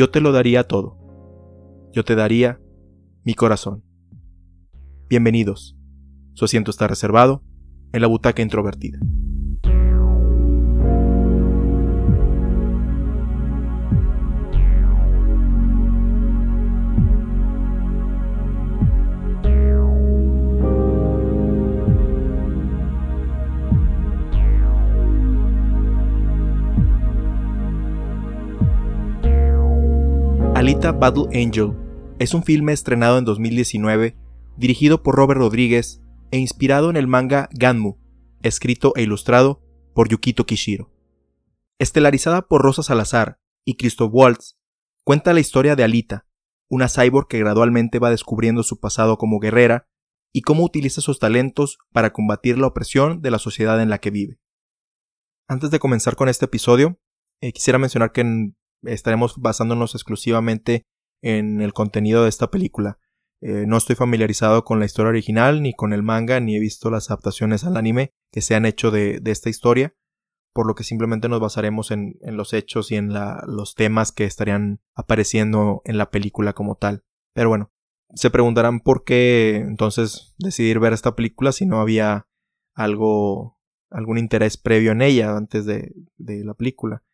yo te lo daría todo. Yo te daría mi corazón. Bienvenidos. Su asiento está reservado en la butaca introvertida. Alita Battle Angel es un filme estrenado en 2019, dirigido por Robert Rodríguez e inspirado en el manga Ganmu, escrito e ilustrado por Yukito Kishiro. Estelarizada por Rosa Salazar y Christoph Waltz, cuenta la historia de Alita, una cyborg que gradualmente va descubriendo su pasado como guerrera y cómo utiliza sus talentos para combatir la opresión de la sociedad en la que vive. Antes de comenzar con este episodio, eh, quisiera mencionar que en estaremos basándonos exclusivamente en el contenido de esta película. Eh, no estoy familiarizado con la historia original, ni con el manga, ni he visto las adaptaciones al anime que se han hecho de, esta historia, por lo que simplemente nos basaremos en, los hechos y en los temas que estarían apareciendo en la película como tal. Pero bueno, se preguntarán por qué entonces decidir ver esta película si no había algo, algún interés previo en ella antes de la película.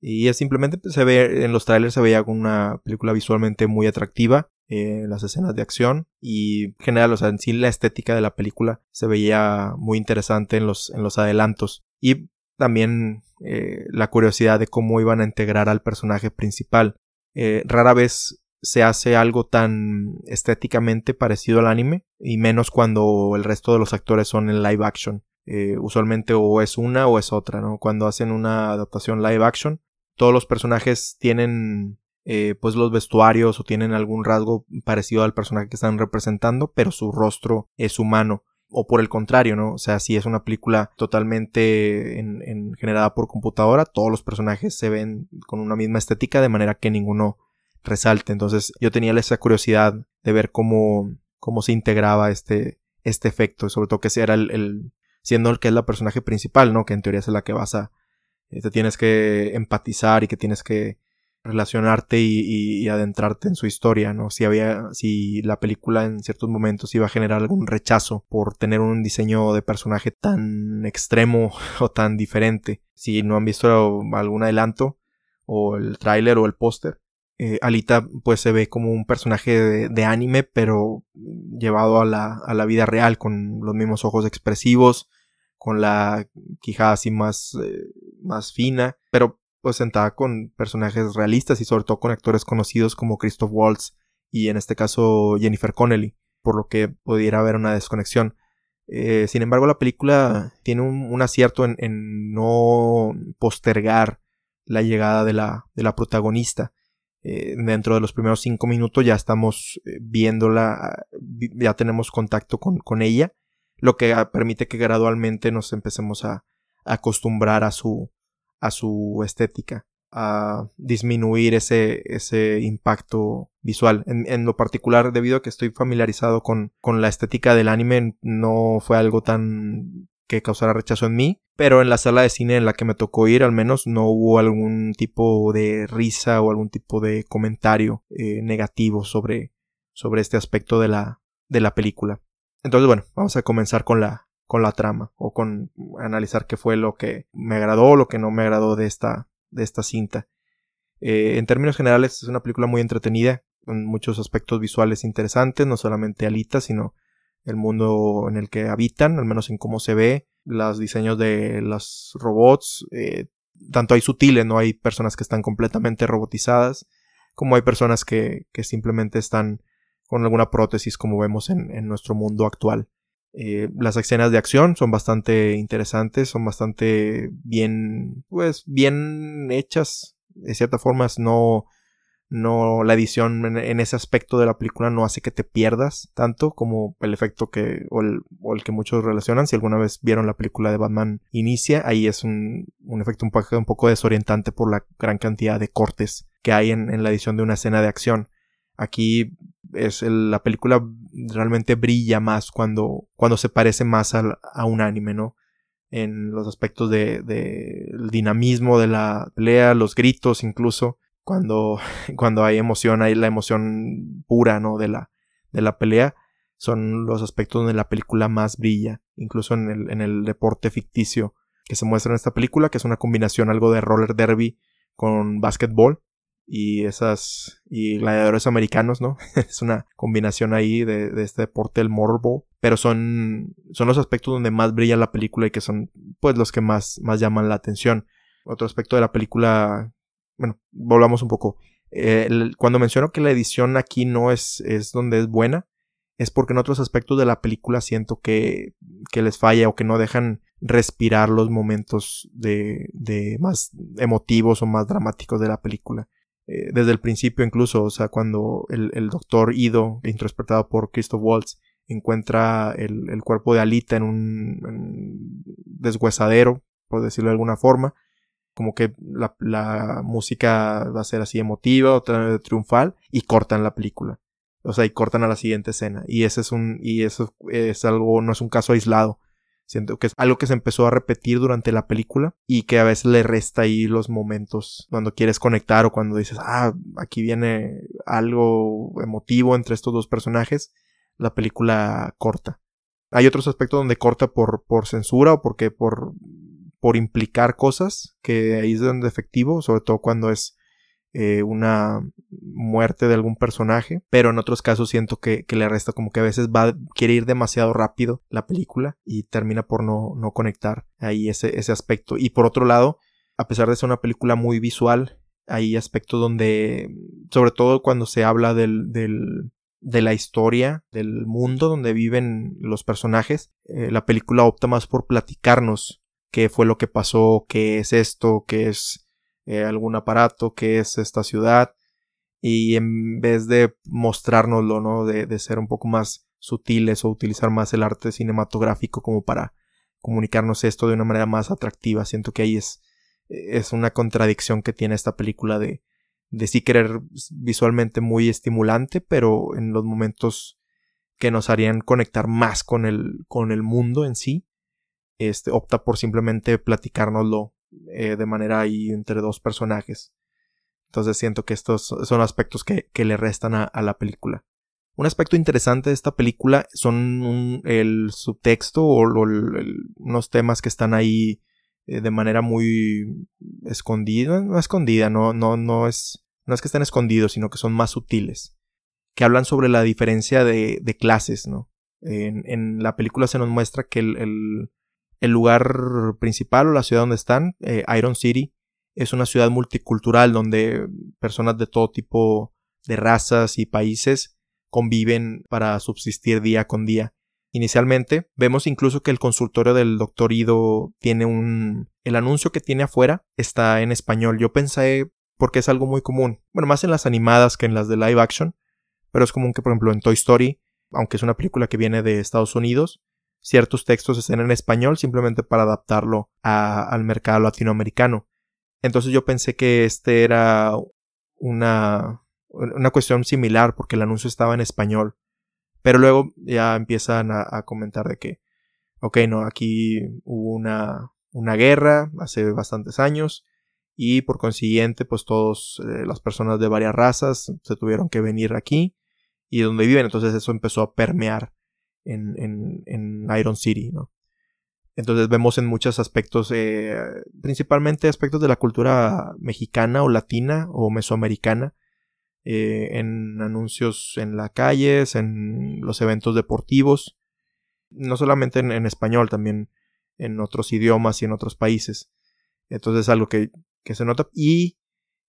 Y es simplemente pues, se ve, en los trailers se veía una película visualmente muy atractiva, eh, las escenas de acción y en general, o sea, en sí la estética de la película se veía muy interesante en los, en los adelantos. Y también eh, la curiosidad de cómo iban a integrar al personaje principal. Eh, rara vez se hace algo tan estéticamente parecido al anime y menos cuando el resto de los actores son en live action. usualmente o es una o es otra, ¿no? Cuando hacen una adaptación live action, todos los personajes tienen eh, pues los vestuarios o tienen algún rasgo parecido al personaje que están representando, pero su rostro es humano. O por el contrario, ¿no? O sea, si es una película totalmente en, generada por computadora, todos los personajes se ven con una misma estética de manera que ninguno resalte. Entonces yo tenía esa curiosidad de ver cómo, cómo se integraba este, este efecto, sobre todo que era el, el, siendo el que es la personaje principal, ¿no? Que en teoría es la que vas a, te tienes que empatizar y que tienes que relacionarte y, adentrarte en su historia, ¿no? Si había, si la película en ciertos momentos iba a generar algún rechazo por tener un diseño de personaje tan extremo o tan diferente. Si no han visto algún adelanto o el tráiler o el póster, eh, Alita pues se ve como un personaje de, de, anime pero llevado a la, a la vida real con los mismos ojos expresivos, con la quijada así más, eh, más fina, pero pues sentada con personajes realistas y sobre todo con actores conocidos como Christoph Waltz y en este caso Jennifer Connelly, por lo que pudiera haber una desconexión. Eh, sin embargo, la película tiene un, acierto en, no postergar la llegada de la, de la protagonista. Eh, dentro de los primeros cinco minutos ya estamos viéndola, ya tenemos contacto con, con ella lo que permite que gradualmente nos empecemos a, acostumbrar a su, a su estética, a disminuir ese, ese impacto visual. En, lo particular, debido a que estoy familiarizado con, con la estética del anime, no fue algo tan que causara rechazo en mí, pero en la sala de cine en la que me tocó ir al menos no hubo algún tipo de risa o algún tipo de comentario eh, negativo sobre, sobre este aspecto de la, de la película. Entonces, bueno, vamos a comenzar con la, con la trama o con analizar qué fue lo que me agradó o lo que no me agradó de esta, de esta cinta. Eh, en términos generales es una película muy entretenida, con muchos aspectos visuales interesantes, no solamente Alita, sino el mundo en el que habitan, al menos en cómo se ve, los diseños de los robots, eh, tanto hay sutiles, no hay personas que están completamente robotizadas, como hay personas que, que simplemente están con alguna prótesis como vemos en, nuestro mundo actual. Eh, las escenas de acción son bastante interesantes, son bastante bien, pues, bien hechas. De cierta forma, no, no, la edición en, ese aspecto de la película no hace que te pierdas tanto como el efecto que, o el, o el que muchos relacionan. Si alguna vez vieron la película de Batman Inicia, ahí es un, un efecto un poco, un poco desorientante por la gran cantidad de cortes que hay en, en la edición de una escena de acción. Aquí es la película realmente brilla más cuando, cuando se parece más a, un anime, ¿no? En los aspectos de, de el dinamismo de la pelea, los gritos incluso, cuando, cuando hay emoción, hay la emoción pura, ¿no? De la, de la pelea, son los aspectos donde la película más brilla, incluso en el, en el deporte ficticio que se muestra en esta película, que es una combinación algo de roller derby con básquetbol y esas y gladiadores americanos, ¿no? es una combinación ahí de, de, este deporte el morbo, pero son son los aspectos donde más brilla la película y que son pues los que más más llaman la atención. Otro aspecto de la película, bueno, volvamos un poco. Eh, cuando menciono que la edición aquí no es es donde es buena, es porque en otros aspectos de la película siento que, que les falla o que no dejan respirar los momentos de, de más emotivos o más dramáticos de la película. Eh, desde el principio incluso, o sea, cuando el, el doctor Ido, interpretado por Christoph Waltz, encuentra el, el cuerpo de Alita en un, en deshuesadero, por decirlo de alguna forma, como que la, la, música va a ser así emotiva, otra triunfal, y cortan la película. O sea, y cortan a la siguiente escena. Y ese es un, y eso es algo, no es un caso aislado. Siento que es algo que se empezó a repetir durante la película y que a veces le resta ahí los momentos cuando quieres conectar o cuando dices, ah, aquí viene algo emotivo entre estos dos personajes, la película corta. Hay otros aspectos donde corta por, por censura o porque por, por implicar cosas, que ahí es donde efectivo, sobre todo cuando es eh, una muerte de algún personaje, pero en otros casos siento que, le resta como que a veces va, quiere ir demasiado rápido la película y termina por no, no conectar ahí ese, ese aspecto. Y por otro lado, a pesar de ser una película muy visual, hay aspectos donde, sobre todo cuando se habla del, del de la historia, del mundo donde viven los personajes, eh, la película opta más por platicarnos qué fue lo que pasó, qué es esto, qué es eh, algún aparato que es esta ciudad y en vez de mostrárnoslo, ¿no? De, de, ser un poco más sutiles o utilizar más el arte cinematográfico como para comunicarnos esto de una manera más atractiva. Siento que ahí es, es una contradicción que tiene esta película de, de sí querer visualmente muy estimulante, pero en los momentos que nos harían conectar más con el, con el mundo en sí, este, opta por simplemente platicárnoslo eh, de manera ahí entre dos personajes. Entonces siento que estos son aspectos que, le restan a, la película. Un aspecto interesante de esta película son el subtexto o, o el, unos temas que están ahí eh, de manera muy escondida, no escondida, no, no, no es, no es que estén escondidos, sino que son más sutiles, que hablan sobre la diferencia de, de clases, ¿no? En, la película se nos muestra que el lugar principal o la ciudad donde están, eh, Iron City, es una ciudad multicultural donde personas de todo tipo de razas y países conviven para subsistir día con día. Inicialmente, vemos incluso que el consultorio del doctor Ido tiene un... El anuncio que tiene afuera está en español. Yo pensé porque es algo muy común. Bueno, más en las animadas que en las de live action. Pero es común que, por ejemplo, en Toy Story, aunque es una película que viene de Estados Unidos, ciertos textos estén en español simplemente para adaptarlo al mercado latinoamericano. Entonces yo pensé que este era una, una cuestión similar porque el anuncio estaba en español. Pero luego ya empiezan a, comentar de que, ok, no, aquí hubo una, una guerra hace bastantes años y por consiguiente pues todas eh, las personas de varias razas se tuvieron que venir aquí y donde viven entonces eso empezó a permear en, en, Iron City, ¿no? Entonces vemos en muchos aspectos, eh, principalmente aspectos de la cultura mexicana o latina o mesoamericana, eh, en anuncios en las calles, en los eventos deportivos, no solamente en, español, también en otros idiomas y en otros países. Entonces es algo que, que se nota y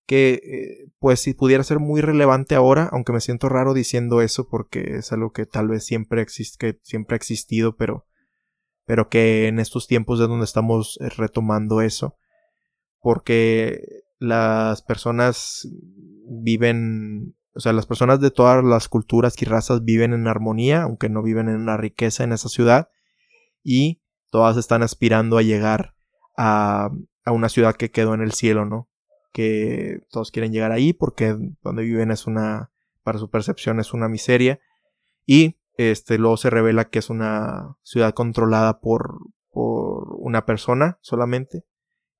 que eh, pues si pudiera ser muy relevante ahora, aunque me siento raro diciendo eso porque es algo que tal vez siempre existe, siempre ha existido, pero pero que en estos tiempos es donde estamos eh, retomando eso, porque las personas viven, o sea, las personas de todas las culturas y razas viven en armonía, aunque no viven en la riqueza en esa ciudad, y todas están aspirando a llegar a, a una ciudad que quedó en el cielo, ¿no? que todos quieren llegar ahí porque donde viven es una, para su percepción es una miseria. Y este, luego se revela que es una ciudad controlada por, por una persona solamente.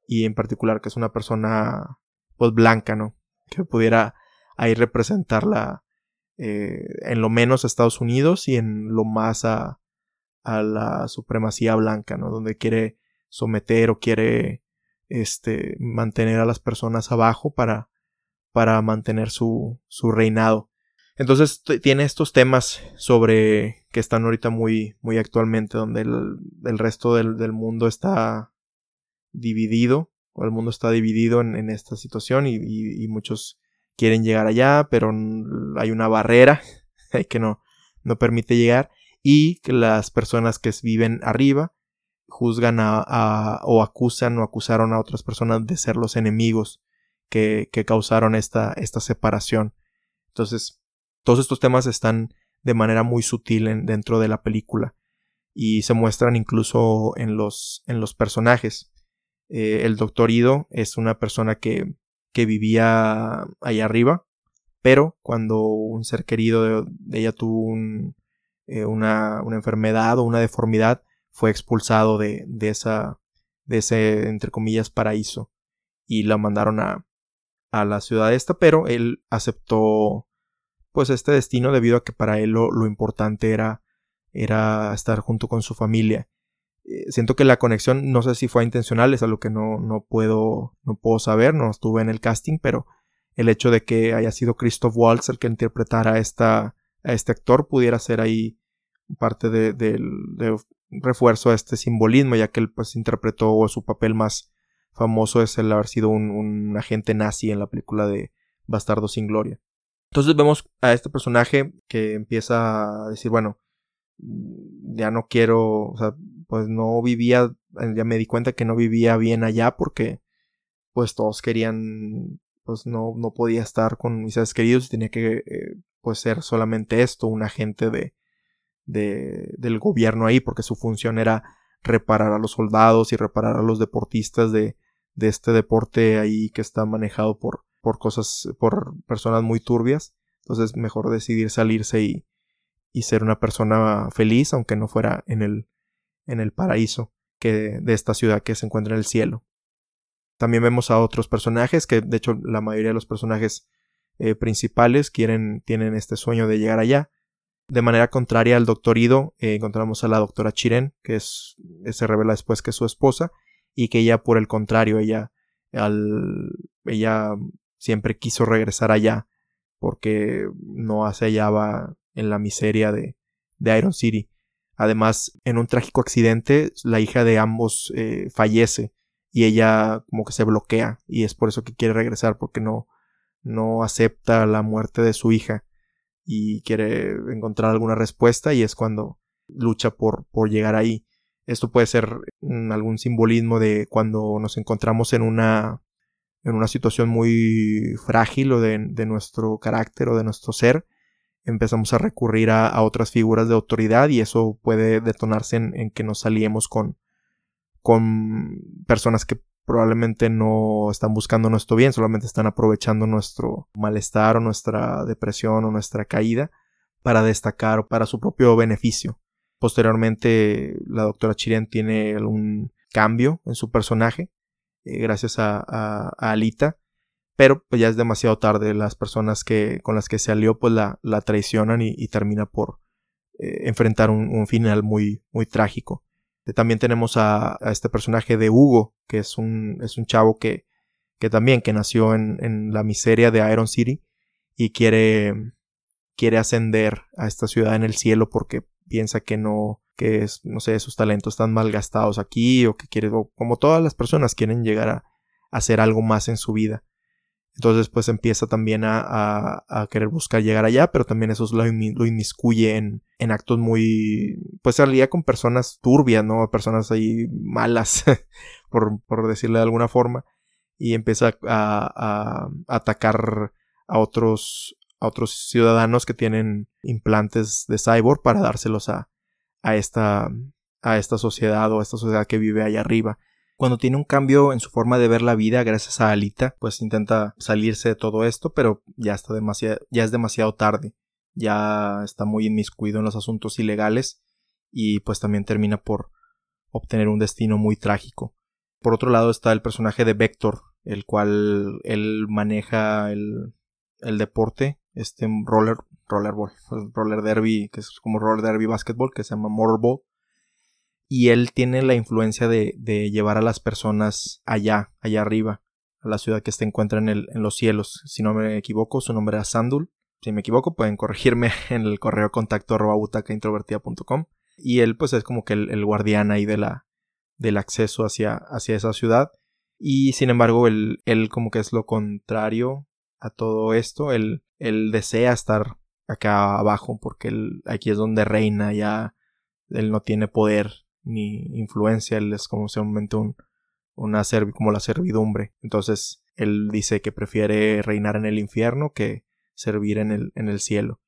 Y en particular que es una persona pues blanca, ¿no? que pudiera ahí representarla eh, en lo menos a Estados Unidos y en lo más a, a la supremacía blanca, ¿no? Donde quiere someter o quiere este, mantener a las personas abajo para, para mantener su, su reinado. Entonces tiene estos temas sobre que están ahorita muy, muy actualmente, donde el, el resto del, del, mundo está dividido, o el mundo está dividido en, en esta situación y, muchos quieren llegar allá, pero hay una barrera que no, no permite llegar y que las personas que viven arriba juzgan a, o acusan o acusaron a otras personas de ser los enemigos que, que causaron esta, esta separación. Entonces, todos estos temas están de manera muy sutil en, dentro de la película y se muestran incluso en los, en los personajes. Eh, el doctor Ido es una persona que, que vivía ahí arriba, pero cuando un ser querido de, ella tuvo eh, una, una, enfermedad o una deformidad, fue expulsado de, de, esa, de ese, entre comillas, paraíso y la mandaron a, a la ciudad esta, pero él aceptó pues este destino debido a que para él lo, importante era, era estar junto con su familia. Eh, siento que la conexión no sé si fue intencional, es algo que no, no puedo, no puedo saber, no estuve en el casting, pero el hecho de que haya sido Christoph Waltz el que interpretara a, esta, a este actor pudiera ser ahí parte de, refuerzo a este simbolismo, ya que él pues interpretó su papel más famoso es el haber sido un agente nazi en la película de Bastardo sin Gloria. Entonces vemos a este personaje que empieza a decir, bueno, ya no quiero, o sea, pues no vivía, ya me di cuenta que no vivía bien allá porque pues todos querían, pues no, no podía estar con mis seres queridos y tenía que eh, pues ser solamente esto, un agente de, de, del gobierno ahí, porque su función era reparar a los soldados y reparar a los deportistas de, de este deporte ahí que está manejado por, por cosas, por personas muy turbias. Entonces mejor decidir salirse y, y ser una persona feliz, aunque no fuera en el, en el paraíso que de esta ciudad que se encuentra en el cielo. También vemos a otros personajes que, de hecho, la mayoría de los personajes eh, principales quieren, tienen este sueño de llegar allá. De manera contraria al doctor Ido, eh, encontramos a la doctora Chiren, que es, se revela después que es su esposa, y que ella, por el contrario, ella, al, ella siempre quiso regresar allá, porque no se hallaba en la miseria de, de Iron City. Además, en un trágico accidente, la hija de ambos eh, fallece y ella como que se bloquea y es por eso que quiere regresar porque no, no acepta la muerte de su hija y quiere encontrar alguna respuesta y es cuando lucha por, por llegar ahí. Esto puede ser algún simbolismo de cuando nos encontramos en una, en una situación muy frágil o de, nuestro carácter o de nuestro ser, empezamos a recurrir a, otras figuras de autoridad y eso puede detonarse en, que nos saliemos con, con personas que probablemente no están buscando nuestro bien, solamente están aprovechando nuestro malestar o nuestra depresión o nuestra caída para destacar o para su propio beneficio. Posteriormente, la doctora Chiren tiene un cambio en su personaje, eh, gracias a, a, Alita, pero pues ya es demasiado tarde. Las personas que, con las que se alió, pues la, la traicionan y, termina por eh, enfrentar un, final muy, muy trágico. También tenemos a, a, este personaje de Hugo, que es un, es un chavo que, que también que nació en, en, la miseria de Iron City y quiere, quiere ascender a esta ciudad en el cielo porque piensa que no, que es, no sé, sus talentos están mal gastados aquí o que quiere, o como todas las personas quieren llegar a, hacer algo más en su vida. Entonces pues empieza también a, querer buscar llegar allá, pero también eso lo, inmiscuye en, actos muy, pues salía con personas turbias, ¿no? Personas ahí malas, por, por, decirle de alguna forma, y empieza a, a, atacar a otros, a otros ciudadanos que tienen implantes de cyborg para dárselos a, a esta, a esta sociedad o a esta sociedad que vive allá arriba. Cuando tiene un cambio en su forma de ver la vida gracias a Alita, pues intenta salirse de todo esto, pero ya está demasiado, ya es demasiado tarde. Ya está muy inmiscuido en los asuntos ilegales y pues también termina por obtener un destino muy trágico. Por otro lado está el personaje de Vector, el cual él maneja el, el deporte, este roller, rollerball, pues, roller derby, que es como roller derby basketball, que se llama motorball. Y él tiene la influencia de, llevar a las personas allá, allá arriba, a la ciudad que se encuentra en, el, los cielos. Si no me equivoco, su nombre era Sandul. Si me equivoco, pueden corregirme en el correo contacto arroba. Y él, pues, es como que el, el, guardián ahí de la, del acceso hacia, hacia esa ciudad. Y sin embargo, él, él como que es lo contrario a todo esto. Él, él desea estar acá abajo porque él, aquí es donde reina ya. Él no tiene poder ni influencia. Él es como simplemente un, una como la servidumbre. Entonces, él dice que prefiere reinar en el infierno que servir en el, en el cielo.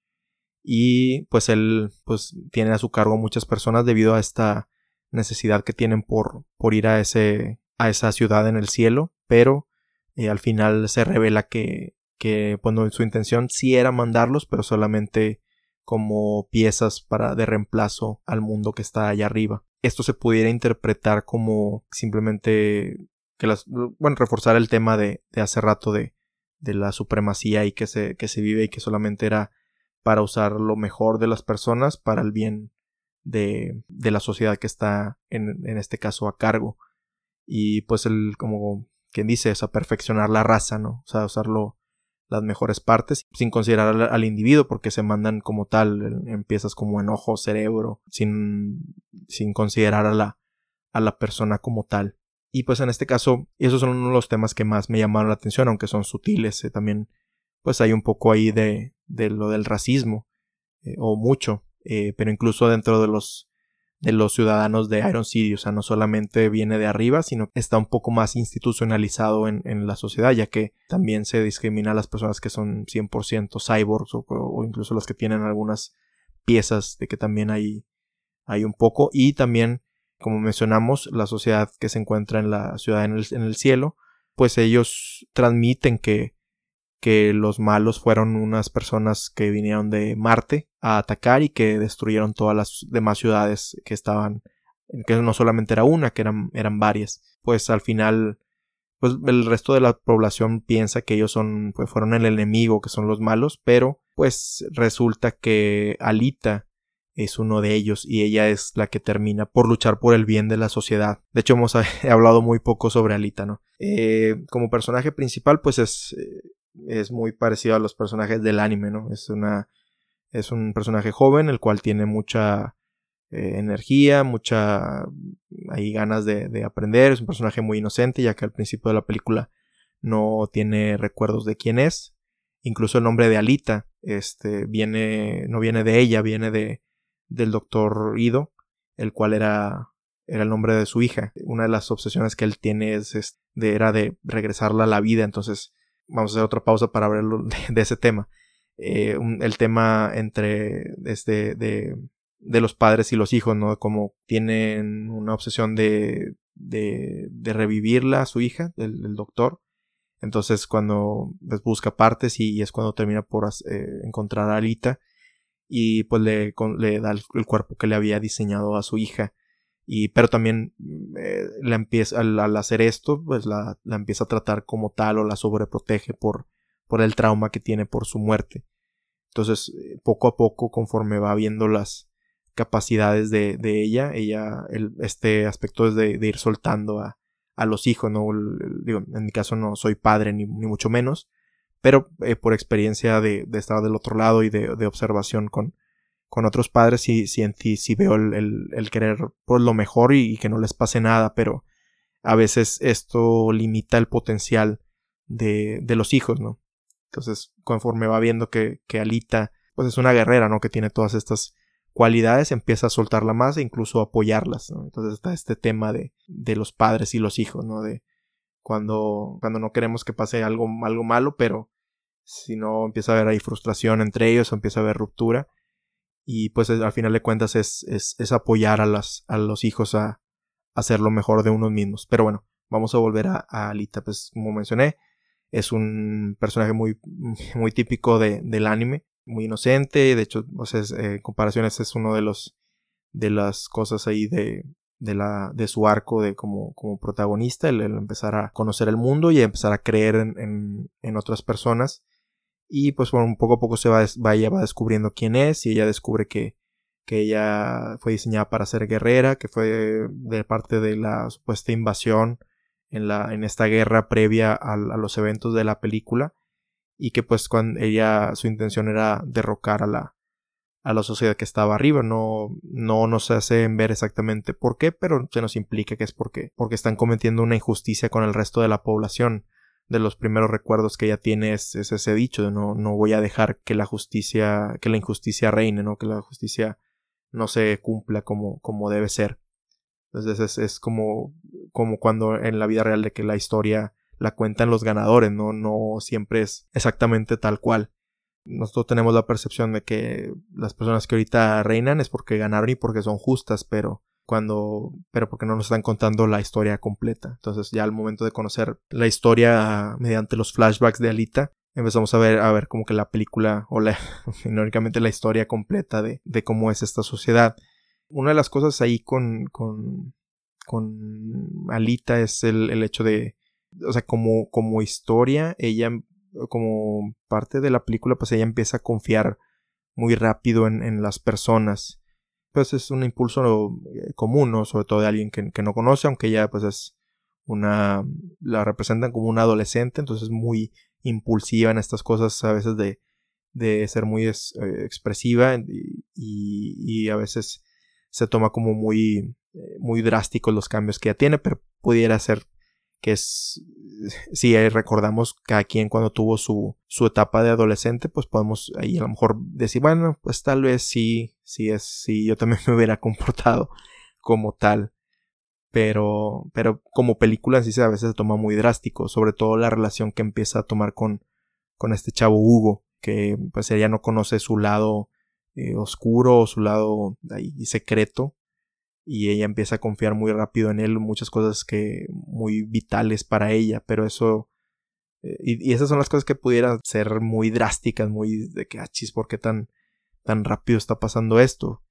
Y pues él pues tiene a su cargo muchas personas debido a esta necesidad que tienen por, por ir a, ese, a esa ciudad en el cielo, pero eh, al final se revela que, que bueno, su intención sí era mandarlos, pero solamente como piezas para de reemplazo al mundo que está allá arriba. Esto se pudiera interpretar como simplemente que las, bueno, reforzar el tema de, de hace rato de, de la supremacía y que se, que se vive y que solamente era para usar lo mejor de las personas para el bien de, de la sociedad que está en, en, este caso a cargo. Y pues el, como quien dice, es a perfeccionar la raza, ¿no? O sea, usarlo las mejores partes sin considerar al, individuo porque se mandan como tal en piezas como enojo, cerebro, sin, sin considerar a la, a la persona como tal. Y pues en este caso, esos son uno de los temas que más me llamaron la atención, aunque son sutiles, eh, también pues hay un poco ahí de, de lo del racismo, eh, o mucho, eh, pero incluso dentro de los de los ciudadanos de Iron City, o sea, no solamente viene de arriba, sino que está un poco más institucionalizado en, en la sociedad, ya que también se discrimina a las personas que son 100% cyborgs o, o, incluso las que tienen algunas piezas de que también hay, hay un poco, y también, como mencionamos, la sociedad que se encuentra en la ciudad en el, en el cielo, pues ellos transmiten que que los malos fueron unas personas que vinieron de Marte a atacar y que destruyeron todas las demás ciudades que estaban, que no solamente era una, que eran, eran varias. Pues al final, pues el resto de la población piensa que ellos son, pues fueron el enemigo, que son los malos, pero pues resulta que Alita es uno de ellos y ella es la que termina por luchar por el bien de la sociedad. De hecho, hemos hablado muy poco sobre Alita, ¿no? Eh, como personaje principal, pues es, eh, es muy parecido a los personajes del anime, ¿no? Es una es un personaje joven el cual tiene mucha eh, energía, mucha hay ganas de, de, aprender, es un personaje muy inocente ya que al principio de la película no tiene recuerdos de quién es, incluso el nombre de Alita este viene no viene de ella, viene de del doctor Ido, el cual era era el nombre de su hija. Una de las obsesiones que él tiene es, de, era de regresarla a la vida, entonces vamos a hacer otra pausa para hablar de, ese tema. Eh, el tema entre este, de, de, los padres y los hijos, ¿no? Como tienen una obsesión de, de, revivirla a su hija, el, doctor. Entonces cuando pues, busca partes y, es cuando termina por eh, encontrar a Alita y pues le, le da el, cuerpo que le había diseñado a su hija. Pero también eh, la empieza, al, hacer esto, pues la, la, empieza a tratar como tal o la sobreprotege por, por el trauma que tiene por su muerte. Entonces, eh, poco a poco, conforme va viendo las capacidades de, de ella, ella, el, este aspecto es de, de ir soltando a, a, los hijos, ¿no? digo, en mi caso no soy padre ni, ni mucho menos, pero eh, por experiencia de, de, estar del otro lado y de, de observación con, con otros padres sí, sí, en sí veo el, el, querer por lo mejor y, que no les pase nada, pero a veces esto limita el potencial de, de los hijos, ¿no? Entonces, conforme va viendo que, que Alita, pues es una guerrera, ¿no? Que tiene todas estas cualidades, empieza a soltarla más e incluso apoyarlas, ¿no? Entonces está este tema de, de los padres y los hijos, ¿no? De cuando, cuando no queremos que pase algo, algo malo, pero si no empieza a haber ahí frustración entre ellos, empieza a haber ruptura y pues al final de cuentas es, es, es apoyar a, las, a los hijos a, hacer lo mejor de unos mismos. Pero bueno, vamos a volver a, Alita, pues como mencioné, es un personaje muy, muy típico de, del anime, muy inocente, de hecho, eh, en comparaciones es uno de los de las cosas ahí de, de, la, de su arco de como, como protagonista, el, empezar a conocer el mundo y empezar a creer en, en, otras personas. Y pues bueno, poco a poco se va, va, ella va descubriendo quién es y ella descubre que, que ella fue diseñada para ser guerrera, que fue de parte de la supuesta invasión en, la, en esta guerra previa a, los eventos de la película y que pues cuando ella su intención era derrocar a la, a la sociedad que estaba arriba. No, no nos hacen ver exactamente por qué, pero se nos implica que es porque, porque están cometiendo una injusticia con el resto de la población. De los primeros recuerdos que ella tiene es, ese dicho de no, no voy a dejar que la justicia, que la injusticia reine, ¿no? Que la justicia no se cumpla como, como debe ser. Entonces es, es como, como cuando en la vida real de que la historia la cuentan los ganadores, ¿no? No siempre es exactamente tal cual. Nosotros tenemos la percepción de que las personas que ahorita reinan es porque ganaron y porque son justas, pero cuando pero porque no nos están contando la historia completa. Entonces, ya al momento de conocer la historia mediante los flashbacks de Alita, empezamos a ver a ver como que la película o la únicamente la historia completa de, de cómo es esta sociedad. Una de las cosas ahí con con con Alita es el, el hecho de o sea, como, como historia, ella como parte de la película, pues ella empieza a confiar muy rápido en, las personas. Pues es un impulso eh, común, ¿no? Sobre todo de alguien que, no conoce, aunque ella pues es una... la representan como una adolescente, entonces es muy impulsiva en estas cosas, a veces de, de ser muy eh, expresiva y, y, a veces se toma como muy, eh, muy drásticos los cambios que ella tiene, pero pudiera ser que es, si recordamos cada quien cuando tuvo su, su etapa de adolescente, pues podemos ahí a lo mejor decir, bueno, pues tal vez sí, sí es, sí, yo también me hubiera comportado como tal. Pero, pero como película sí se a veces se toma muy drástico, sobre todo la relación que empieza a tomar con, con este chavo Hugo, que pues ella no conoce su lado eh, oscuro o su lado ahí secreto y ella empieza a confiar muy rápido en él, muchas cosas que muy vitales para ella, pero eso eh, y, esas son las cosas que pudieran ser muy drásticas, muy de que achis, ah, ¿por qué tan tan rápido está pasando esto?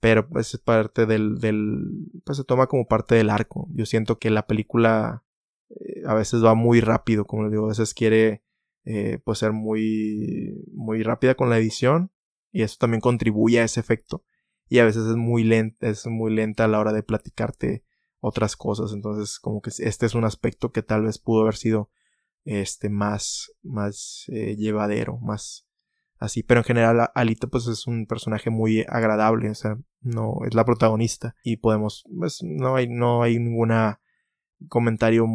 Pero pues es parte del, del pues se toma como parte del arco. Yo siento que la película eh, a veces va muy rápido, como les digo, a veces quiere eh, pues ser muy muy rápida con la edición y eso también contribuye a ese efecto y a veces es muy lenta, es muy lenta a la hora de platicarte otras cosas. Entonces, como que este es un aspecto que tal vez pudo haber sido este más, más eh, llevadero, más así. Pero en general, Alita, pues es un personaje muy agradable. O sea, no es la protagonista. Y podemos, pues, no hay, no hay ninguna comentario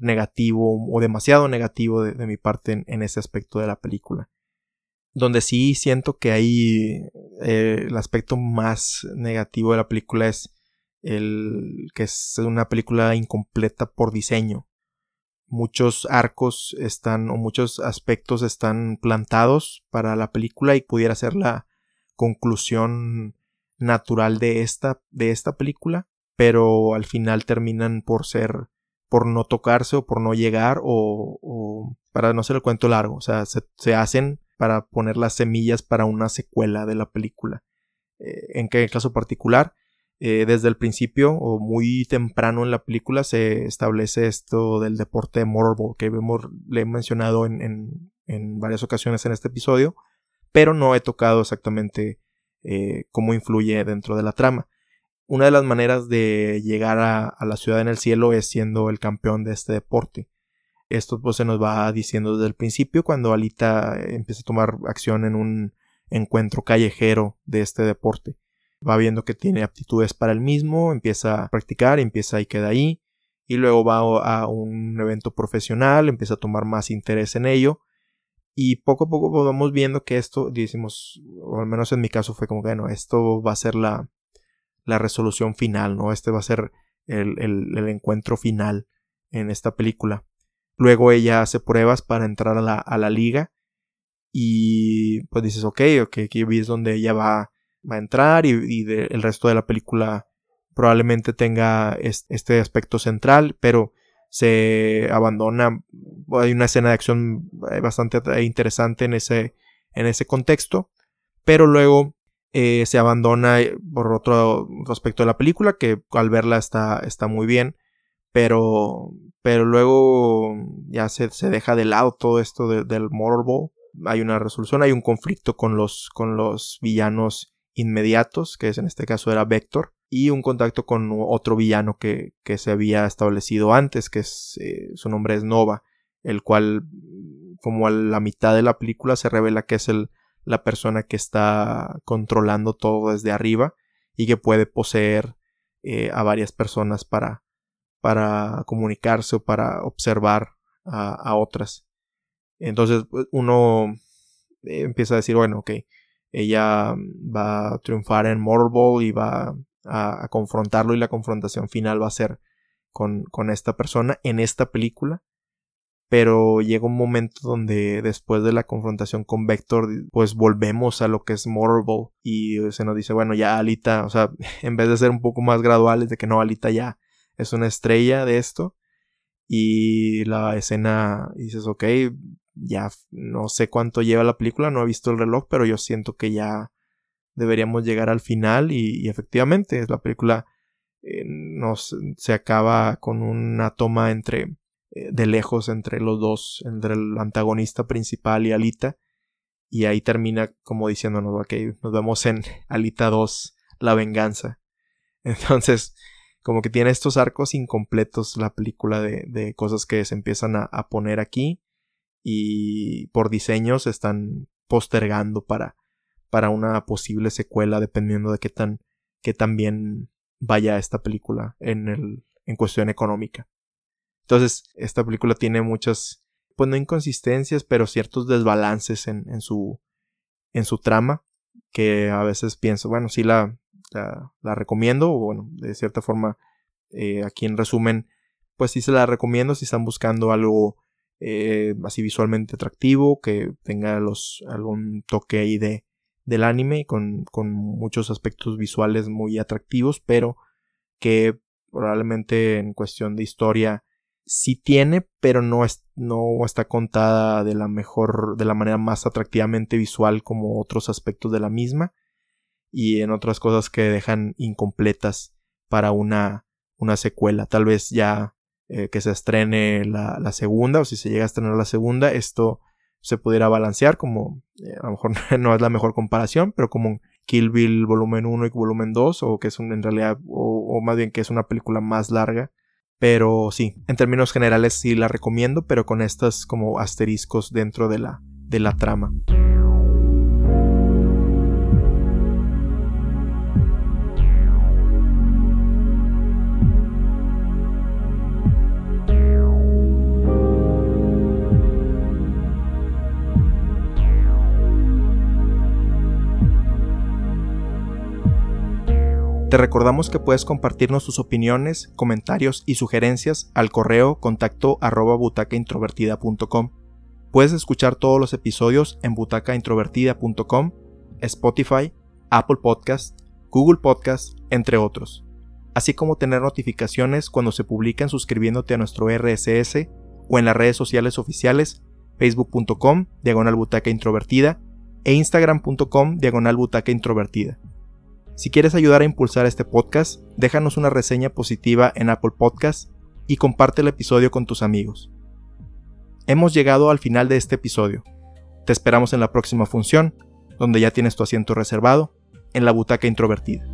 negativo o demasiado negativo de, mi parte en ese aspecto de la película. Donde sí siento que hay eh, el aspecto más negativo de la película es el que es una película incompleta por diseño. Muchos arcos están o muchos aspectos están plantados para la película y pudiera ser la conclusión natural de esta, de esta película, pero al final terminan por ser, por no tocarse o por no llegar o, o para no ser el cuento largo, o sea, se, se hacen para poner las semillas para una secuela de la película. Eh, en qué caso particular, eh, desde el principio o muy temprano en la película se establece esto del deporte de que le he mencionado en, varias ocasiones en este episodio, pero no he tocado exactamente eh, cómo influye dentro de la trama. Una de las maneras de llegar a la ciudad en el cielo es siendo el campeón de este deporte. Esto pues se nos va diciendo desde el principio cuando Alita empieza a tomar acción en un encuentro callejero de este deporte. Va viendo que tiene aptitudes para el mismo, empieza a practicar, empieza y queda ahí, y luego va a un evento profesional, empieza a tomar más interés en ello, y poco a poco vamos viendo que esto, decimos, o al menos en mi caso fue como que, bueno, esto va a ser la, la resolución final, ¿no? Este va a ser el, el encuentro final en esta película. Luego ella hace pruebas para entrar a la, a la liga. Y pues dices, ok, ok, aquí es donde ella va, va a entrar y, el resto de la película probablemente tenga este aspecto central, pero se abandona. Hay una escena de acción bastante interesante en ese, en ese contexto. Pero luego eh, se abandona eh, por otro respecto de la película, que al verla está, está muy bien, pero, pero luego ya se, se deja de lado todo esto del Motorball. Hay una resolución, hay un conflicto con los, con los villanos inmediatos, que es en este caso era Vector, y un contacto con otro villano que, que se había establecido antes, que es, eh, su nombre es Nova, el cual como a la mitad de la película se revela que es el, la persona que está controlando todo desde arriba y que puede poseer eh, a varias personas para, para comunicarse o para observar a, otras. Entonces pues, uno eh, empieza a decir, bueno, ok, ella va a triunfar en Morbol y va a, confrontarlo y la confrontación final va a ser con, con esta persona en esta película pero llega un momento donde después de la confrontación con Vector, pues volvemos a lo que es Morble y se nos dice, bueno, ya Alita, o sea, en vez de ser un poco más graduales de que no, Alita ya es una estrella de esto y la escena dices, ok, ya no sé cuánto lleva la película, no he visto el reloj, pero yo siento que ya deberíamos llegar al final y, efectivamente la película eh, se acaba con una toma entre eh, de lejos entre los dos, entre el antagonista principal y Alita. Y ahí termina como diciéndonos, ok, nos vemos en Alita 2, la venganza. Entonces, como que tiene estos arcos incompletos la película de, de cosas que se empiezan a, a, poner aquí y por diseño se están postergando para, para una posible secuela dependiendo de qué tan, qué tan bien vaya esta película en, el, en cuestión económica. Entonces, esta película tiene muchas, pues no inconsistencias, pero ciertos desbalances en, en su, en su trama, que a veces pienso, bueno, sí la, la, recomiendo, o bueno, de cierta forma, eh, aquí en resumen, pues sí se la recomiendo si están buscando algo eh, así visualmente atractivo, que tenga los, algún toque ahí de, del anime, con, con muchos aspectos visuales muy atractivos, pero que probablemente en cuestión de historia sí tiene, pero no, es, no está contada de la mejor, de la manera más atractivamente visual como otros aspectos de la misma y en otras cosas que dejan incompletas para una, una secuela. Tal vez ya eh, que se estrene la, la, segunda o si se llega a estrenar la segunda, esto se pudiera balancear como eh, a lo mejor no es la mejor comparación, pero como Kill Bill volumen 1 y volumen 2 o que es en realidad o, o más bien que es una película más larga pero sí, en términos generales sí la recomiendo, pero con estos como asteriscos dentro de la, de la trama. Te recordamos que puedes compartirnos tus opiniones, comentarios y sugerencias al correo contacto arroba butacaintrovertida.com. Puedes escuchar todos los episodios en butacaintrovertida.com, Spotify, Apple Podcast, Google Podcast, entre otros, así como tener notificaciones cuando se publican suscribiéndote a nuestro RSS o en las redes sociales oficiales facebook.com diagonal butaca introvertida e instagram.com diagonal butaca introvertida. Si quieres ayudar a impulsar este podcast, déjanos una reseña positiva en Apple Podcast y comparte el episodio con tus amigos. Hemos llegado al final de este episodio. Te esperamos en la próxima función, donde ya tienes tu asiento reservado, en la butaca introvertida.